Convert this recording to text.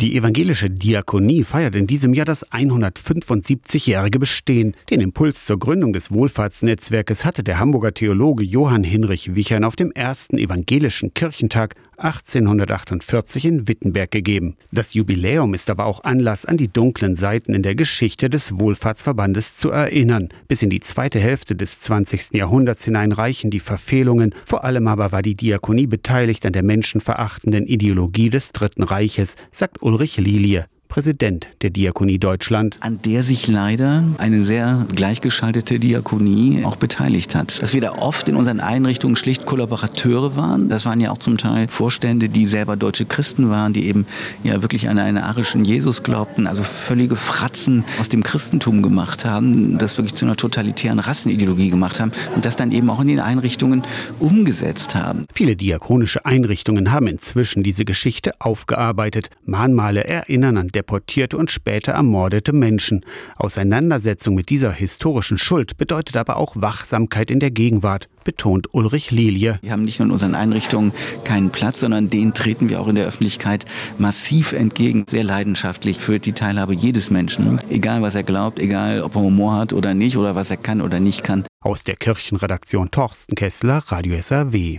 Die evangelische Diakonie feiert in diesem Jahr das 175-jährige Bestehen. Den Impuls zur Gründung des Wohlfahrtsnetzwerkes hatte der Hamburger Theologe Johann Hinrich Wichern auf dem ersten evangelischen Kirchentag 1848 in Wittenberg gegeben. Das Jubiläum ist aber auch Anlass, an die dunklen Seiten in der Geschichte des Wohlfahrtsverbandes zu erinnern. Bis in die zweite Hälfte des 20. Jahrhunderts hinein reichen die Verfehlungen. Vor allem aber war die Diakonie beteiligt an der menschenverachtenden Ideologie des Dritten Reiches, sagt Ulrich Lilie. Präsident der Diakonie Deutschland. An der sich leider eine sehr gleichgeschaltete Diakonie auch beteiligt hat. Dass wir da oft in unseren Einrichtungen schlicht Kollaborateure waren. Das waren ja auch zum Teil Vorstände, die selber deutsche Christen waren, die eben ja wirklich an einen arischen Jesus glaubten, also völlige Fratzen aus dem Christentum gemacht haben, das wirklich zu einer totalitären Rassenideologie gemacht haben und das dann eben auch in den Einrichtungen umgesetzt haben. Viele diakonische Einrichtungen haben inzwischen diese Geschichte aufgearbeitet. Mahnmale erinnern an deportierte und später ermordete Menschen. Auseinandersetzung mit dieser historischen Schuld bedeutet aber auch Wachsamkeit in der Gegenwart, betont Ulrich Lilie. Wir haben nicht nur in unseren Einrichtungen keinen Platz, sondern denen treten wir auch in der Öffentlichkeit massiv entgegen, sehr leidenschaftlich für die Teilhabe jedes Menschen, egal was er glaubt, egal ob er Humor hat oder nicht oder was er kann oder nicht kann. Aus der Kirchenredaktion Torsten Kessler, Radio SAW.